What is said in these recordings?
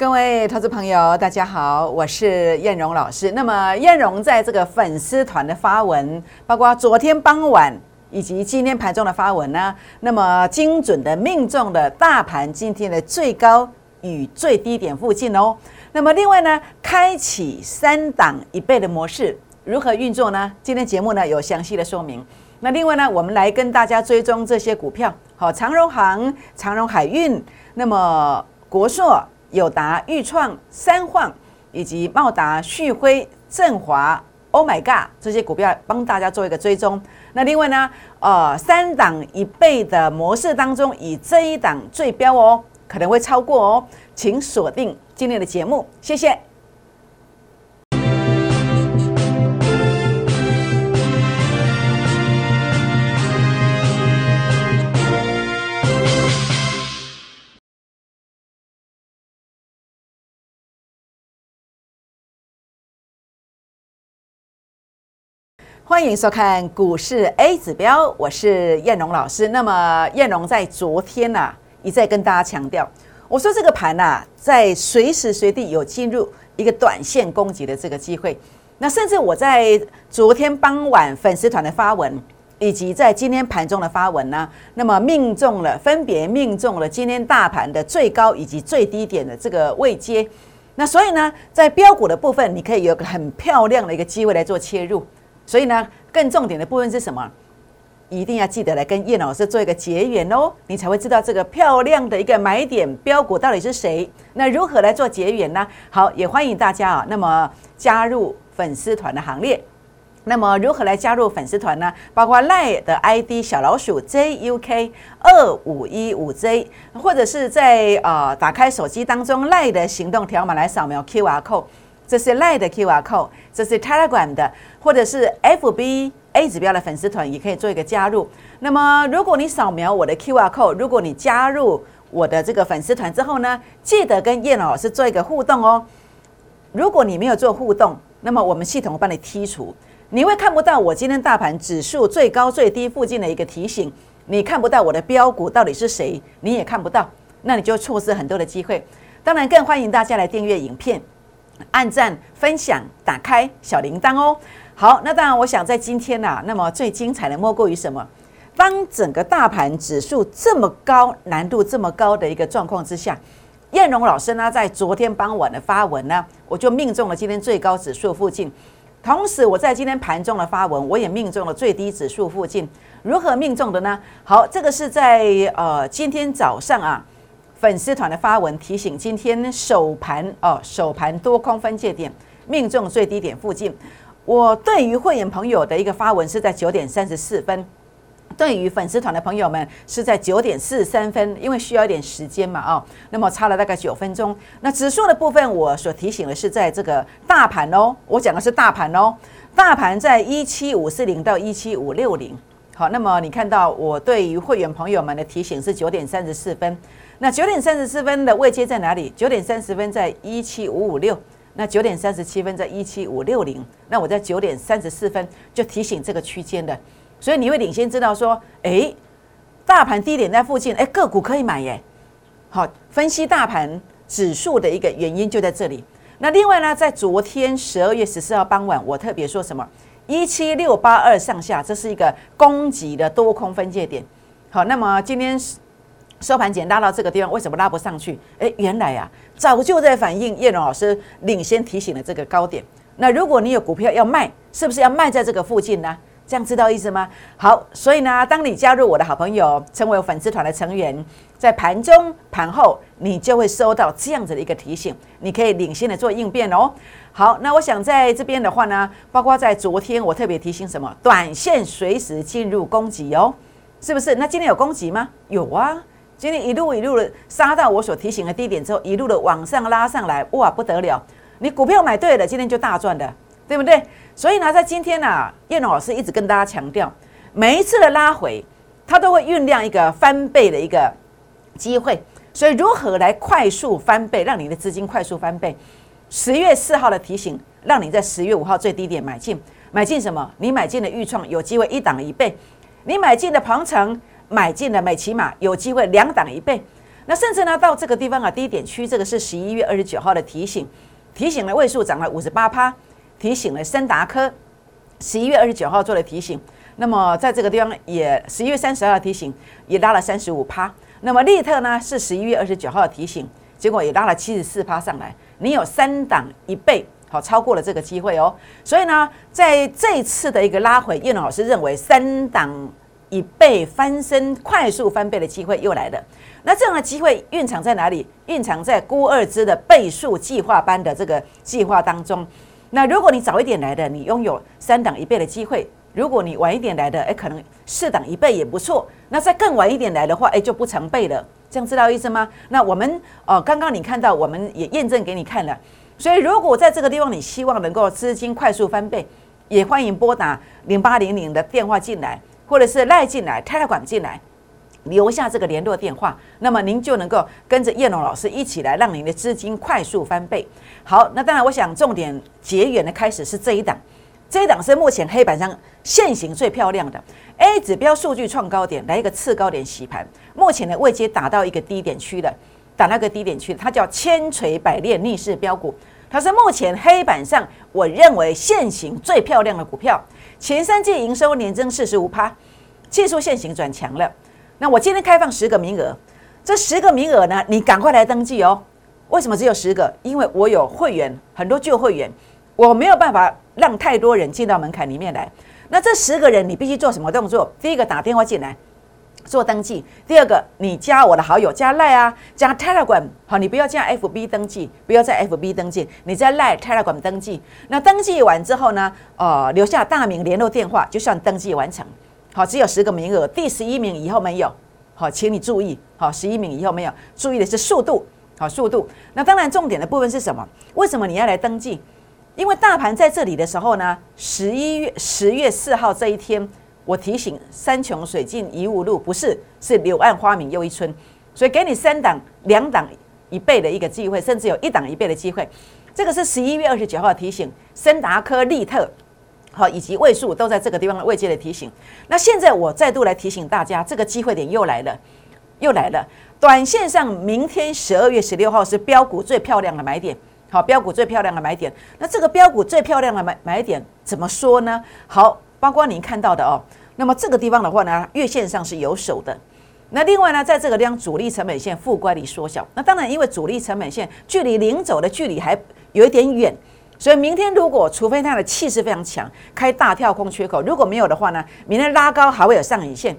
各位投资朋友，大家好，我是燕荣老师。那么燕荣在这个粉丝团的发文，包括昨天傍晚以及今天盘中的发文呢，那么精准的命中了大盘今天的最高与最低点附近哦。那么另外呢，开启三档一倍的模式如何运作呢？今天节目呢有详细的说明。那另外呢，我们来跟大家追踪这些股票，好，长荣行、长荣海运，那么国硕、友达、裕创、三晃，以及茂达、旭辉、振华、Oh my God 这些股票，帮大家做一个追踪。那另外呢，呃，三档一倍的模式当中，以这一档最标哦，可能会超过哦，请锁定今天的节目，谢谢。欢迎收看股市 A 指标，我是燕荣老师。那么燕荣在昨天呐，一再跟大家强调，我说这个盘呐，在随时随地有进入一个短线攻击的这个机会。那甚至我在昨天傍晚粉丝团的发文，以及在今天盘中的发文呢，那么命中了，分别命中了今天大盘的最高以及最低点的这个位阶。那所以呢，在标股的部分，你可以有个很漂亮的一个机会来做切入。所以呢，更重点的部分是什么？一定要记得来跟叶老师做一个结缘哦，你才会知道这个漂亮的一个买点标股到底是谁。那如何来做结缘呢？好，也欢迎大家啊，那么加入粉丝团的行列。那么如何来加入粉丝团呢？包括赖的 ID 小老鼠 JUK 二五一五 J，或者是在呃打开手机当中赖的行动条码来扫描 QR code。这是 Line 的 QR code，这是 Telegram 的，或者是 FB A 指标的粉丝团，也可以做一个加入。那么，如果你扫描我的 QR code，如果你加入我的这个粉丝团之后呢，记得跟叶老师做一个互动哦。如果你没有做互动，那么我们系统会帮你剔除，你会看不到我今天大盘指数最高最低附近的一个提醒，你看不到我的标股到底是谁，你也看不到，那你就错失很多的机会。当然，更欢迎大家来订阅影片。按赞、分享、打开小铃铛哦。好，那当然，我想在今天呐，那么最精彩的莫过于什么？当整个大盘指数这么高难度、这么高的一个状况之下，燕荣老师呢，在昨天傍晚的发文呢，我就命中了今天最高指数附近。同时，我在今天盘中的发文，我也命中了最低指数附近。如何命中的呢？好，这个是在呃今天早上啊。粉丝团的发文提醒，今天首盘哦，首盘多空分界点命中最低点附近。我对于会员朋友的一个发文是在九点三十四分，对于粉丝团的朋友们是在九点四十三分，因为需要一点时间嘛哦，那么差了大概九分钟。那指数的部分，我所提醒的是在这个大盘哦，我讲的是大盘哦，大盘在一七五四零到一七五六零。好，那么你看到我对于会员朋友们的提醒是九点三十四分。那九点三十四分的位阶在哪里？九点三十分在一七五五六，那九点三十七分在一七五六零，那我在九点三十四分就提醒这个区间的，所以你会领先知道说，哎，大盘低点在附近，哎，个股可以买耶。好，分析大盘指数的一个原因就在这里。那另外呢，在昨天十二月十四号傍晚，我特别说什么？一七六八二上下，这是一个攻击的多空分界点。好，那么今天是。收盘前拉到这个地方，为什么拉不上去？哎，原来呀，早就在反映叶龙老师领先提醒的这个高点。那如果你有股票要卖，是不是要卖在这个附近呢？这样知道意思吗？好，所以呢，当你加入我的好朋友，成为粉丝团的成员，在盘中、盘后，你就会收到这样子的一个提醒，你可以领先的做应变哦。好，那我想在这边的话呢，包括在昨天，我特别提醒什么？短线随时进入攻击哦，是不是？那今天有攻击吗？有啊。今天一路一路的杀到我所提醒的低点之后，一路的往上拉上来，哇，不得了！你股票买对了，今天就大赚的，对不对？所以呢，在今天呢，叶龙老师一直跟大家强调，每一次的拉回，它都会酝酿一个翻倍的一个机会。所以，如何来快速翻倍，让你的资金快速翻倍？十月四号的提醒，让你在十月五号最低点买进，买进什么？你买进的预创有机会一档一倍，你买进的鹏程。买进的美骑马有机会两档一倍，那甚至呢，到这个地方啊，低点区，这个是十一月二十九号的提醒，提醒了位数涨了五十八趴，提醒了森达科，十一月二十九号做的提醒。那么在这个地方也十一月三十号提醒，也拉了三十五趴。那么利特呢是十一月二十九号的提醒，结果也拉了七十四趴上来。你有三档一倍，好超过了这个机会哦。所以呢，在这一次的一个拉回，叶老师认为三档一倍翻身、快速翻倍的机会又来了。那这样的机会蕴藏在哪里？蕴藏在估二支的倍数计划班的这个计划当中。那如果你早一点来的，你拥有三档一倍的机会；如果你晚一点来的，哎，可能四档一倍也不错。那再更晚一点来的话，哎，就不成倍了。这样知道意思吗？那我们哦，刚刚你看到，我们也验证给你看了。所以，如果在这个地方你希望能够资金快速翻倍，也欢迎拨打零八零零的电话进来，或者是赖进来、泰管进来，留下这个联络电话，那么您就能够跟着叶龙老师一起来，让您的资金快速翻倍。好，那当然，我想重点结缘的开始是这一档，这一档是目前黑板上现行最漂亮的。A 指标数据创高点，来一个次高点洗盘，目前的位阶打到一个低点区了，打那个低点区，它叫千锤百炼逆势标股，它是目前黑板上我认为现行最漂亮的股票，前三季营收年增四十五趴，技术现行转强了。那我今天开放十个名额，这十个名额呢，你赶快来登记哦。为什么只有十个？因为我有会员，很多旧会员，我没有办法让太多人进到门槛里面来。那这十个人，你必须做什么动作？第一个打电话进来做登记，第二个你加我的好友，加赖啊，加 Telegram 好，你不要加 FB 登记，不要在 FB 登记，你在赖 Telegram 登记。那登记完之后呢，呃，留下大名、联络电话，就算登记完成。好，只有十个名额，第十一名以后没有。好，请你注意，好，十一名以后没有，注意的是速度，好，速度。那当然，重点的部分是什么？为什么你要来登记？因为大盘在这里的时候呢，十一月十月四号这一天，我提醒山穷水尽疑无路，不是是柳暗花明又一村，所以给你三档两档一倍的一个机会，甚至有一档一倍的机会。这个是十一月二十九号提醒，森达科利特好以及位数都在这个地方的位阶的提醒。那现在我再度来提醒大家，这个机会点又来了，又来了。短线上，明天十二月十六号是标股最漂亮的买点。好，标股最漂亮的买点，那这个标股最漂亮的买买点怎么说呢？好，包括您看到的哦，那么这个地方的话呢，月线上是有手的。那另外呢，在这个地方主力成本线负乖离缩小，那当然因为主力成本线距离零走的距离还有一点远，所以明天如果除非它的气势非常强，开大跳空缺口，如果没有的话呢，明天拉高还会有上影线。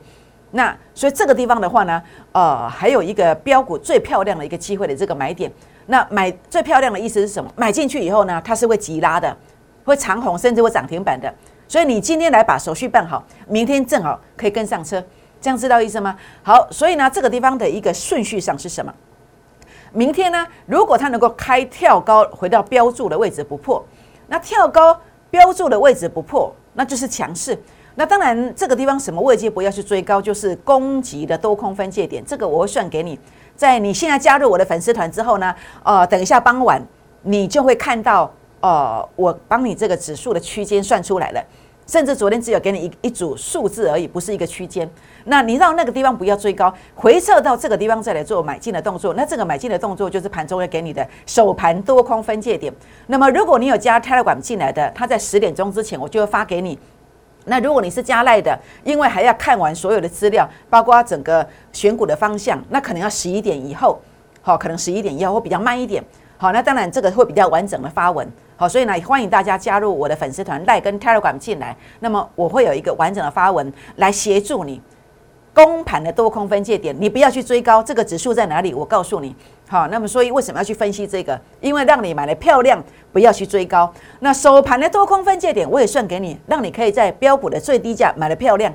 那所以这个地方的话呢，呃，还有一个标股最漂亮的一个机会的这个买点。那买最漂亮的意思是什么？买进去以后呢，它是会急拉的，会长红，甚至会涨停板的。所以你今天来把手续办好，明天正好可以跟上车，这样知道意思吗？好，所以呢，这个地方的一个顺序上是什么？明天呢，如果它能够开跳高回到标注的位置不破，那跳高标注的位置不破，那就是强势。那当然，这个地方什么位置不要去追高，就是攻击的多空分界点，这个我会算给你。在你现在加入我的粉丝团之后呢，呃，等一下傍晚你就会看到，呃，我帮你这个指数的区间算出来了，甚至昨天只有给你一一组数字而已，不是一个区间。那你到那个地方不要追高，回撤到这个地方再来做买进的动作。那这个买进的动作就是盘中要给你的首盘多空分界点。那么如果你有加 Telegram 进来的，他在十点钟之前我就会发给你。那如果你是加赖的，因为还要看完所有的资料，包括整个选股的方向，那可能要十一点以后，好，可能十一点以后会比较慢一点，好，那当然这个会比较完整的发文，好，所以呢，欢迎大家加入我的粉丝团赖跟 Telegram 进来，那么我会有一个完整的发文来协助你。公盘的多空分界点，你不要去追高，这个指数在哪里？我告诉你，好，那么所以为什么要去分析这个？因为让你买的漂亮，不要去追高。那收盘的多空分界点，我也算给你，让你可以在标普的最低价买的漂亮。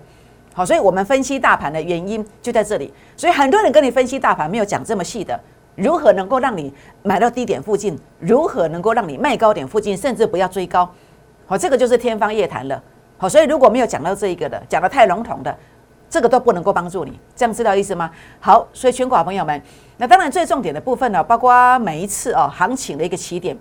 好，所以我们分析大盘的原因就在这里。所以很多人跟你分析大盘，没有讲这么细的，如何能够让你买到低点附近，如何能够让你卖高点附近，甚至不要追高。好，这个就是天方夜谭了。好，所以如果没有讲到这一个的，讲的太笼统的。这个都不能够帮助你，这样知道意思吗？好，所以全国朋友们，那当然最重点的部分呢，包括每一次哦行情的一个起点，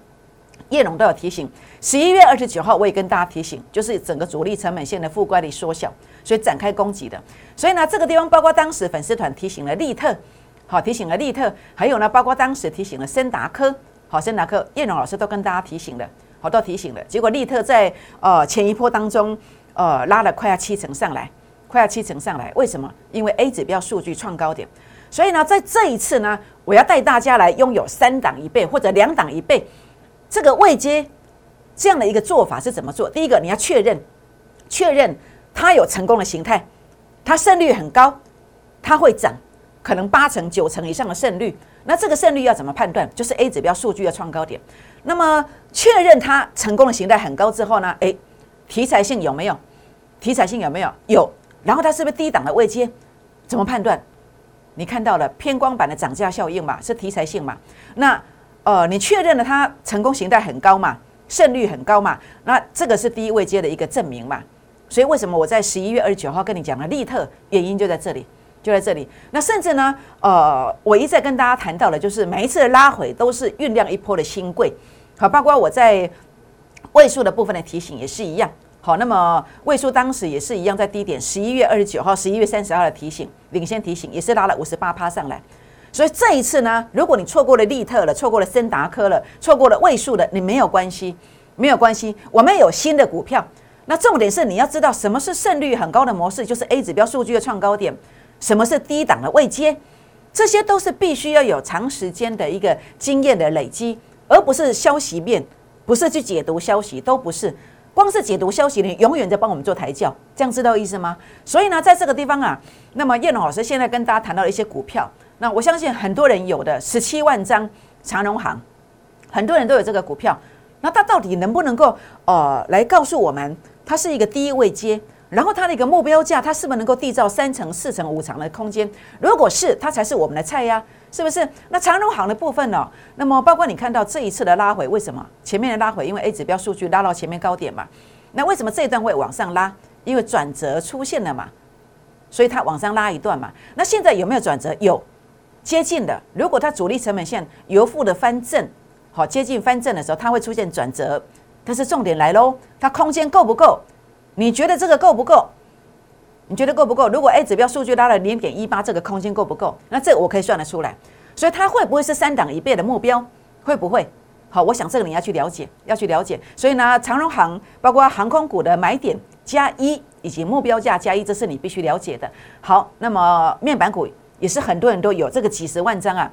叶龙都有提醒。十一月二十九号我也跟大家提醒，就是整个主力成本线的负乖离缩小，所以展开攻击的。所以呢，这个地方包括当时粉丝团提醒了利特，好提醒了利特，还有呢，包括当时提醒了森达科，好森达科叶荣老师都跟大家提醒了，好都提醒了。结果利特在呃前一波当中，呃拉了快要七成上来，快要七成上来，为什么？因为 A 指标数据创高点，所以呢，在这一次呢，我要带大家来拥有三档一倍或者两档一倍这个位阶这样的一个做法是怎么做？第一个，你要确认确认它有成功的形态，它胜率很高，它会涨。可能八成九成以上的胜率，那这个胜率要怎么判断？就是 A 指标数据的创高点。那么确认它成功的形态很高之后呢？诶，题材性有没有？题材性有没有？有。然后它是不是低档的位阶？怎么判断？你看到了偏光板的涨价效应嘛？是题材性嘛？那呃，你确认了它成功形态很高嘛？胜率很高嘛？那这个是第一位阶的一个证明嘛？所以为什么我在十一月二十九号跟你讲了利特？原因就在这里。就在这里，那甚至呢，呃，我一再跟大家谈到的，就是每一次的拉回都是酝酿一波的新贵，好，包括我在位数的部分的提醒也是一样，好，那么位数当时也是一样，在低点十一月二十九号、十一月三十号的提醒，领先提醒也是拉了五十八趴上来，所以这一次呢，如果你错过了利特了，错过了森达科了，错过了位数的，你没有关系，没有关系，我们有新的股票，那重点是你要知道什么是胜率很高的模式，就是 A 指标数据的创高点。什么是低档的位阶？这些都是必须要有长时间的一个经验的累积，而不是消息面，不是去解读消息，都不是。光是解读消息，你永远在帮我们做抬轿，这样知道意思吗？所以呢，在这个地方啊，那么叶龙老师现在跟大家谈到一些股票，那我相信很多人有的十七万张长荣行，很多人都有这个股票，那它到底能不能够呃来告诉我们，它是一个低位接？然后它的一个目标价，它是不是能够缔造三层、四层、五层的空间？如果是，它才是我们的菜呀，是不是？那长荣行的部分呢？那么包括你看到这一次的拉回，为什么前面的拉回？因为 A 指标数据拉到前面高点嘛。那为什么这一段会往上拉？因为转折出现了嘛，所以它往上拉一段嘛。那现在有没有转折？有，接近的。如果它主力成本线由负的翻正，好，接近翻正的时候，它会出现转折。但是重点来喽，它空间够不够？你觉得这个够不够？你觉得够不够？如果 A 指标数据拉了零点一八，这个空间够不够？那这个我可以算得出来。所以它会不会是三档一倍的目标？会不会？好，我想这个你要去了解，要去了解。所以呢，长荣航包括航空股的买点加一，以及目标价加一，这是你必须了解的。好，那么面板股也是很多人都有这个几十万张啊，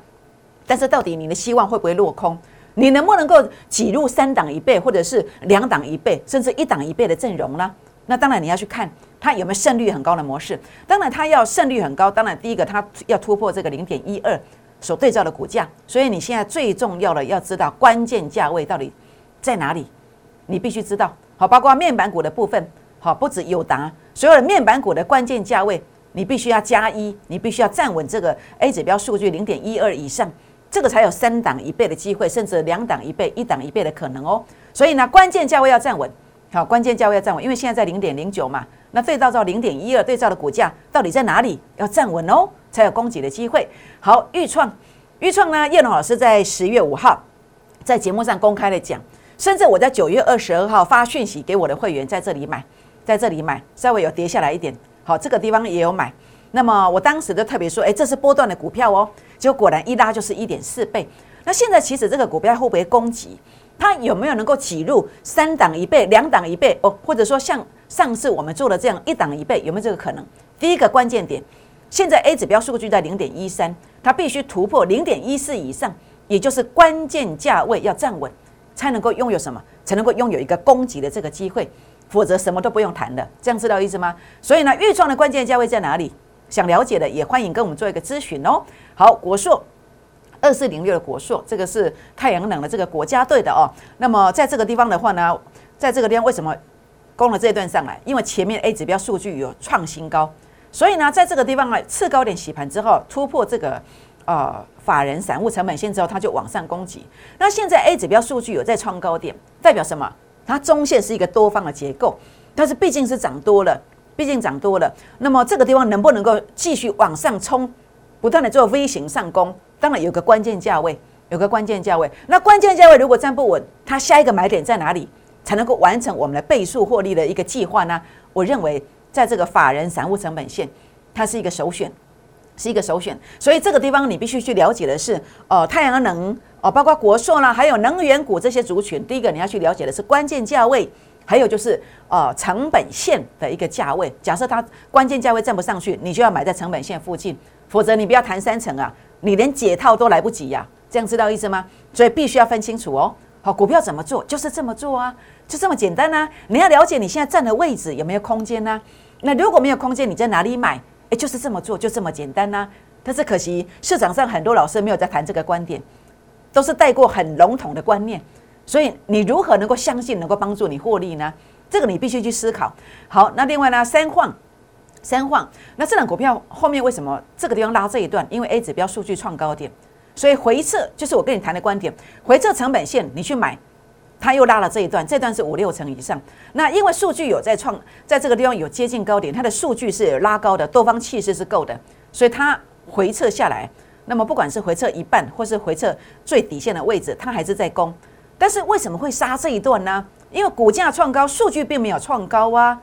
但是到底你的希望会不会落空？你能不能够挤入三档一倍，或者是两档一倍，甚至一档一倍的阵容呢？那当然你要去看它有没有胜率很高的模式。当然它要胜率很高，当然第一个它要突破这个零点一二所对照的股价。所以你现在最重要的要知道关键价位到底在哪里，你必须知道。好，包括面板股的部分，好，不止有答，所有的面板股的关键价位，你必须要加一，你必须要站稳这个 A 指标数据零点一二以上，这个才有三档一倍的机会，甚至两档一倍、一档一倍的可能哦。所以呢，关键价位要站稳。好，关键价位要站稳，因为现在在零点零九嘛，那对照到零点一二，对照的股价到底在哪里？要站稳哦，才有攻击的机会。好，预创，预创呢？叶龙老师在十月五号在节目上公开的讲，甚至我在九月二十二号发讯息给我的会员，在这里买，在这里买，稍微有跌下来一点，好，这个地方也有买。那么我当时就特别说，哎，这是波段的股票哦，结果果然一拉就是一点四倍。那现在其实这个股票会不会攻击？它有没有能够挤入三档一倍、两档一倍哦？或者说像上次我们做的这样一档一倍，有没有这个可能？第一个关键点，现在 A 指标数据在零点一三，它必须突破零点一四以上，也就是关键价位要站稳，才能够拥有什么？才能够拥有一个攻击的这个机会，否则什么都不用谈的。这样知道意思吗？所以呢，预创的关键价位在哪里？想了解的也欢迎跟我们做一个咨询哦。好，国硕。二四零六的国硕，这个是太阳能的这个国家队的哦。那么在这个地方的话呢，在这个地方为什么攻了这一段上来？因为前面 A 指标数据有创新高，所以呢，在这个地方啊，次高点洗盘之后突破这个呃法人散户成本线之后，它就往上攻击。那现在 A 指标数据有在创高点，代表什么？它中线是一个多方的结构，但是毕竟是涨多了，毕竟涨多了。那么这个地方能不能够继续往上冲，不断的做 V 型上攻？当然有个关键价位，有个关键价位。那关键价位如果站不稳，它下一个买点在哪里才能够完成我们的倍数获利的一个计划呢？我认为在这个法人散户成本线，它是一个首选，是一个首选。所以这个地方你必须去了解的是，呃，太阳能哦，包括国硕啦，还有能源股这些族群。第一个你要去了解的是关键价位，还有就是呃成本线的一个价位。假设它关键价位站不上去，你就要买在成本线附近，否则你不要谈三成啊，你连解套都来不及呀。这样知道意思吗？所以必须要分清楚哦。好，股票怎么做？就是这么做啊，就这么简单啊。你要了解你现在站的位置有没有空间呢？那如果没有空间，你在哪里买？诶，就是这么做，就这么简单呐。但是可惜市场上很多老师没有在谈这个观点，都是带过很笼统的观念。所以你如何能够相信能够帮助你获利呢？这个你必须去思考。好，那另外呢，三晃，三晃，那这档股票后面为什么这个地方拉这一段？因为 A 指标数据创高点。所以回撤就是我跟你谈的观点，回撤成本线你去买，它又拉了这一段，这段是五六成以上。那因为数据有在创，在这个地方有接近高点，它的数据是拉高的，多方气势是够的，所以它回撤下来。那么不管是回撤一半，或是回撤最底线的位置，它还是在攻。但是为什么会杀这一段呢？因为股价创高，数据并没有创高啊。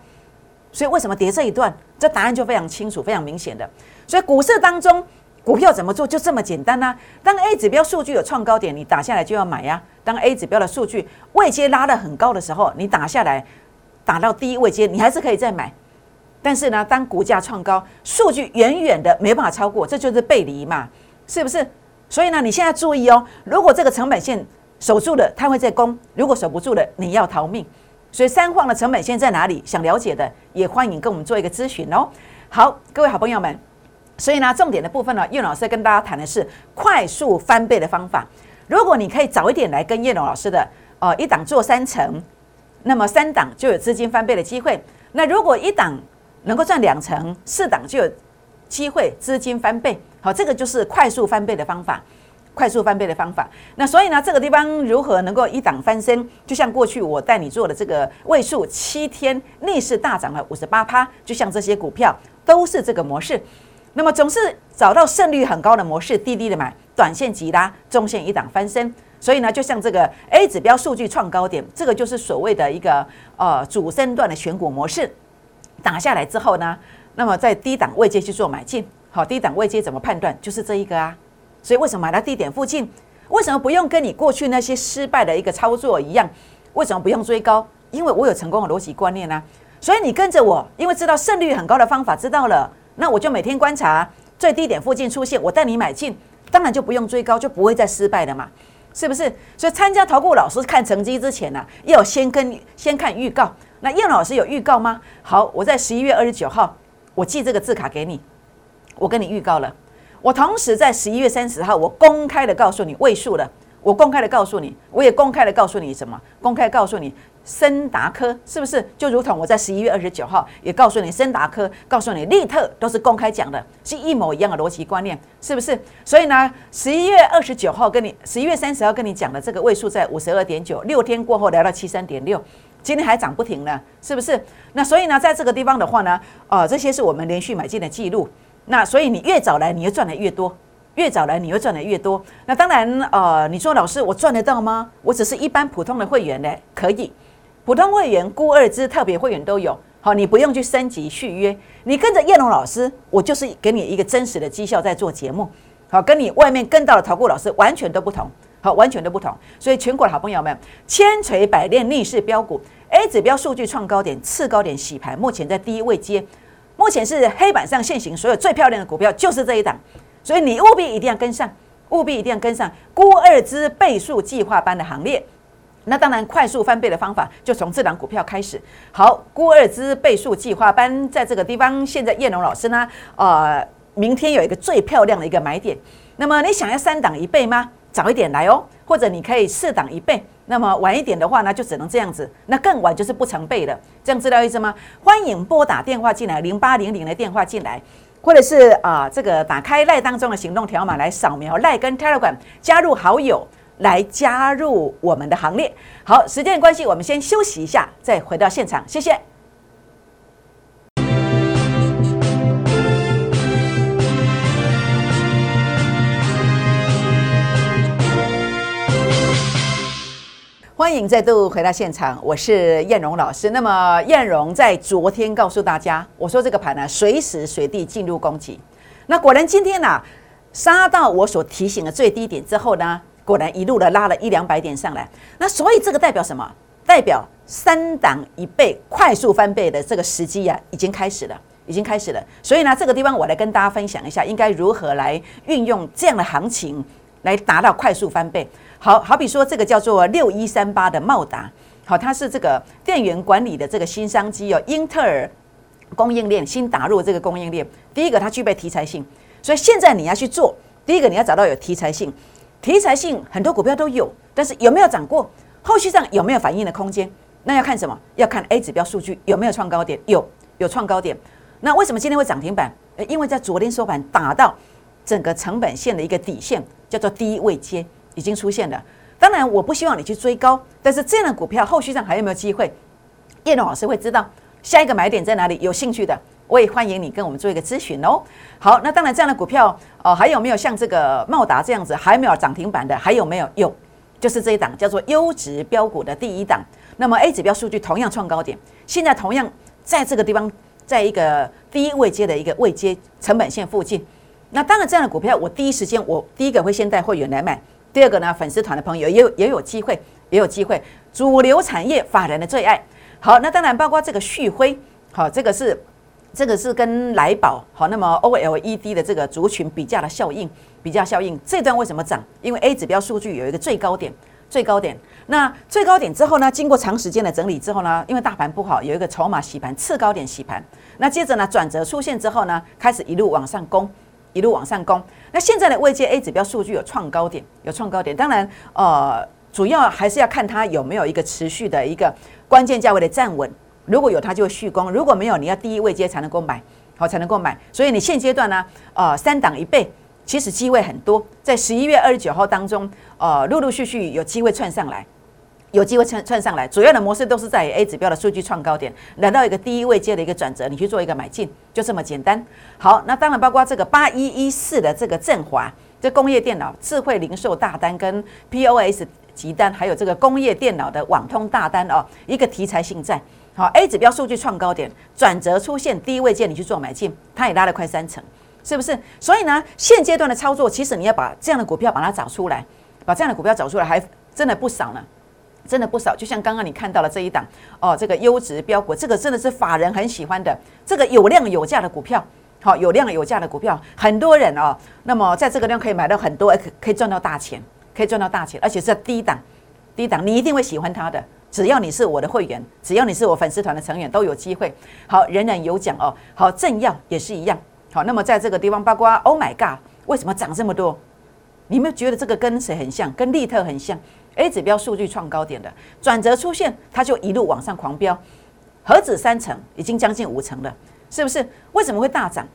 所以为什么跌这一段？这答案就非常清楚、非常明显的。所以股市当中。股票怎么做？就这么简单呐！当 A 指标数据有创高点，你打下来就要买呀。当 A 指标的数据位阶拉得很高的时候，你打下来，打到低位阶，你还是可以再买。但是呢，当股价创高，数据远远的没办法超过，这就是背离嘛，是不是？所以呢，你现在注意哦，如果这个成本线守住了，它会在攻；如果守不住了，你要逃命。所以三晃的成本现在哪里？想了解的也欢迎跟我们做一个咨询哦。好，各位好朋友们。所以呢，重点的部分呢，叶老师跟大家谈的是快速翻倍的方法。如果你可以早一点来跟叶龙老师的，呃，一档做三成，那么三档就有资金翻倍的机会。那如果一档能够赚两成，四档就有机会资金翻倍。好，这个就是快速翻倍的方法，快速翻倍的方法。那所以呢，这个地方如何能够一档翻身？就像过去我带你做的这个位数七天逆势大涨了五十八趴，就像这些股票都是这个模式。那么总是找到胜率很高的模式，低低的买，短线急拉，中线一档翻身。所以呢，就像这个 A 指标数据创高点，这个就是所谓的一个呃主升段的选股模式。打下来之后呢，那么在低档位阶去做买进。好，低档位阶怎么判断？就是这一个啊。所以为什么买到低点附近？为什么不用跟你过去那些失败的一个操作一样？为什么不用追高？因为我有成功的逻辑观念啊。所以你跟着我，因为知道胜率很高的方法，知道了。那我就每天观察最低点附近出现，我带你买进，当然就不用追高，就不会再失败了嘛，是不是？所以参加投顾老师看成绩之前呢，要先跟先看预告。那叶老师有预告吗？好，我在十一月二十九号，我寄这个字卡给你，我跟你预告了。我同时在十一月三十号，我公开的告诉你位数了，我公开的告诉你，我也公开的告诉你什么？公开告诉你。森达科是不是就如同我在十一月二十九号也告诉你，森达科告诉你，利特都是公开讲的，是一模一样的逻辑观念，是不是？所以呢，十一月二十九号跟你，十一月三十号跟你讲的这个位数在五十二点九，六天过后来到七三点六，今天还涨不停呢，是不是？那所以呢，在这个地方的话呢，呃，这些是我们连续买进的记录。那所以你越早来，你就赚的越多；越早来，你会赚的越多。那当然，呃，你说老师，我赚得到吗？我只是一般普通的会员呢，可以。普通会员、估二支特别会员都有，好，你不用去升级续约，你跟着叶龙老师，我就是给你一个真实的绩效在做节目，好，跟你外面跟到的投顾老师完全都不同，好，完全都不同。所以全国的好朋友们，千锤百炼逆势标股，A 指标数据创高点，次高点洗盘，目前在第一位接，目前是黑板上现行所有最漂亮的股票就是这一档，所以你务必一定要跟上，务必一定要跟上估二支倍数计划班的行列。那当然，快速翻倍的方法就从这档股票开始。好，估二支倍数计划班在这个地方，现在叶龙老师呢，呃，明天有一个最漂亮的一个买点。那么你想要三档一倍吗？早一点来哦，或者你可以四档一倍。那么晚一点的话呢，就只能这样子。那更晚就是不成倍的。这样知道意思吗？欢迎拨打电话进来，零八零零的电话进来，或者是啊，这个打开赖当中的行动条码来扫描赖跟 Telegram 加入好友。来加入我们的行列。好，时间关系，我们先休息一下，再回到现场。谢谢。欢迎再度回到现场，我是燕荣老师。那么燕荣在昨天告诉大家，我说这个盘呢，随时随地进入攻击。那果然今天呢，杀到我所提醒的最低点之后呢，果然一路的拉了一两百点上来。那所以这个代表什么？代表三档一倍快速翻倍的这个时机呀，已经开始了，已经开始了。所以呢，这个地方我来跟大家分享一下，应该如何来运用这样的行情来达到快速翻倍。好好比说，这个叫做六一三八的茂达，好，它是这个电源管理的这个新商机哦，英特尔。供应链新打入这个供应链，第一个它具备题材性，所以现在你要去做，第一个你要找到有题材性，题材性很多股票都有，但是有没有涨过？后续上有没有反应的空间？那要看什么？要看 A 指标数据有没有创高点？有，有创高点。那为什么今天会涨停板？因为在昨天收盘打到整个成本线的一个底线，叫做低位接已经出现了。当然，我不希望你去追高，但是这样的股票后续上还有没有机会？叶龙老师会知道。下一个买点在哪里？有兴趣的，我也欢迎你跟我们做一个咨询哦。好，那当然这样的股票哦，还有没有像这个茂达这样子还没有涨停板的？还有没有？有，就是这一档叫做优质标股的第一档。那么 A 指标数据同样创高点，现在同样在这个地方，在一个低位阶的一个位阶成本线附近。那当然这样的股票，我第一时间我第一个会先带会员来买，第二个呢，粉丝团的朋友也有也有机会，也有机会，主流产业法人的最爱。好，那当然包括这个旭辉，好，这个是这个是跟来宝好，那么 OLED 的这个族群比价的效应，比价效应这段为什么涨？因为 A 指标数据有一个最高点，最高点，那最高点之后呢，经过长时间的整理之后呢，因为大盘不好，有一个筹码洗盘，次高点洗盘，那接着呢转折出现之后呢，开始一路往上攻，一路往上攻。那现在的未接 A 指标数据有创高点，有创高点，当然呃，主要还是要看它有没有一个持续的一个。关键价位的站稳，如果有它就会续攻；如果没有，你要第一位阶才能够买，好才能够买。所以你现阶段呢，呃，三档一倍，其实机会很多。在十一月二十九号当中，呃，陆陆续续有机会窜上来，有机会窜窜上来。主要的模式都是在 A 指标的数据创高点，来到一个第一位阶的一个转折，你去做一个买进，就这么简单。好，那当然包括这个八一一四的这个振华，这工业电脑、智慧零售大单跟 POS。急单还有这个工业电脑的网通大单哦，一个题材性在好 A 指标数据创高点转折出现低位见你去做买进，它也拉了快三成，是不是？所以呢，现阶段的操作，其实你要把这样的股票把它找出来，把这样的股票找出来，还真的不少呢，真的不少。就像刚刚你看到了这一档哦，这个优质标股，这个真的是法人很喜欢的，这个有量有价的股票，好有量有价的股票，很多人哦，那么在这个量可以买到很多，可可以赚到大钱。可以赚到大钱，而且是低档，低档你一定会喜欢它的。只要你是我的会员，只要你是我粉丝团的成员，都有机会。好，人人有奖哦。好，正要也是一样。好，那么在这个地方，包括 Oh my God，为什么涨这么多？你们觉得这个跟谁很像？跟利特很像。A 指标数据创高点的转折出现，它就一路往上狂飙。何止三成，已经将近五成了，是不是？为什么会大涨？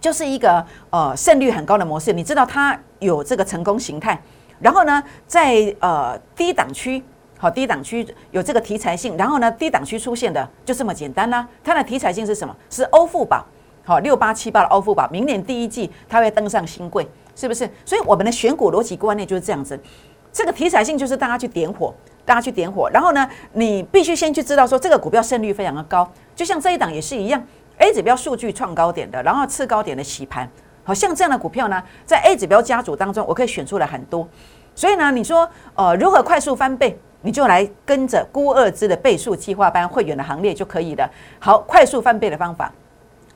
就是一个呃胜率很高的模式。你知道它有这个成功形态。然后呢，在呃低档区，好低档区有这个题材性，然后呢低档区出现的就这么简单啦。它的题材性是什么？是欧富宝，好六八七八的欧富宝，明年第一季它会登上新贵，是不是？所以我们的选股逻辑观念就是这样子。这个题材性就是大家去点火，大家去点火，然后呢，你必须先去知道说这个股票胜率非常的高，就像这一档也是一样，A 指标数据创高点的，然后次高点的洗盘。好像这样的股票呢，在 A 指标家族当中，我可以选出来很多。所以呢，你说呃，如何快速翻倍，你就来跟着估二支的倍数计划班会员的行列就可以了。好，快速翻倍的方法。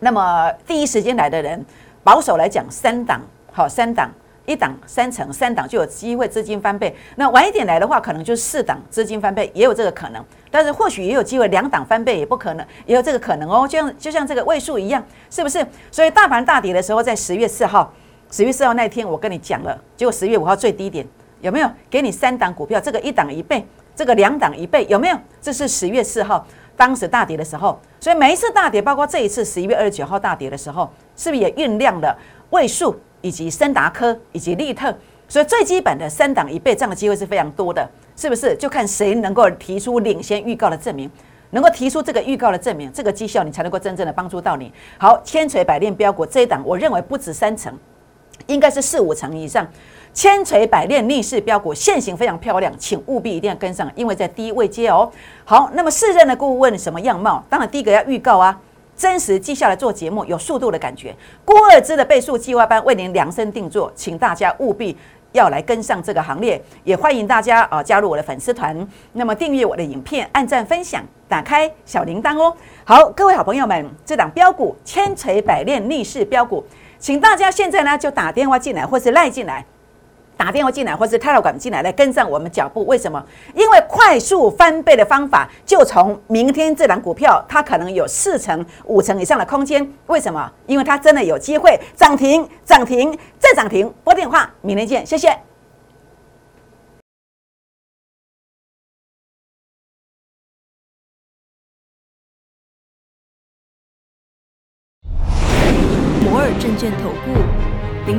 那么第一时间来的人，保守来讲，三档，好，三档。一档三成，三档就有机会资金翻倍。那晚一点来的话，可能就是四档资金翻倍，也有这个可能。但是或许也有机会两档翻倍，也不可能，也有这个可能哦。就像就像这个位数一样，是不是？所以大盘大跌的时候，在十月四号，十月四号那天我跟你讲了，结果十月五号最低点有没有？给你三档股票，这个一档一倍，这个两档一倍，有没有？这是十月四号当时大跌的时候。所以每一次大跌，包括这一次十一月二十九号大跌的时候，是不是也酝酿了位数？以及森达科以及利特，所以最基本的三档一倍这样的机会是非常多的，是不是？就看谁能够提出领先预告的证明，能够提出这个预告的证明，这个绩效你才能够真正的帮助到你。好，千锤百炼标股这一档，我认为不止三成，应该是四五成以上。千锤百炼逆势标股现形非常漂亮，请务必一定要跟上，因为在低位接哦。好，那么四任的顾问什么样貌？当然第一个要预告啊。真实绩效来做节目，有速度的感觉。郭二芝的倍数计划班为您量身定做，请大家务必要来跟上这个行列，也欢迎大家啊加入我的粉丝团，那么订阅我的影片，按赞分享，打开小铃铛哦。好，各位好朋友们，这档标股千锤百炼逆势标股，请大家现在呢就打电话进来，或是赖进来。打电话进来，或是开了管进来，来跟上我们脚步。为什么？因为快速翻倍的方法，就从明天这档股票，它可能有四成、五成以上的空间。为什么？因为它真的有机会涨停、涨停再涨停。拨电话，明天见，谢谢。摩尔证券投顾。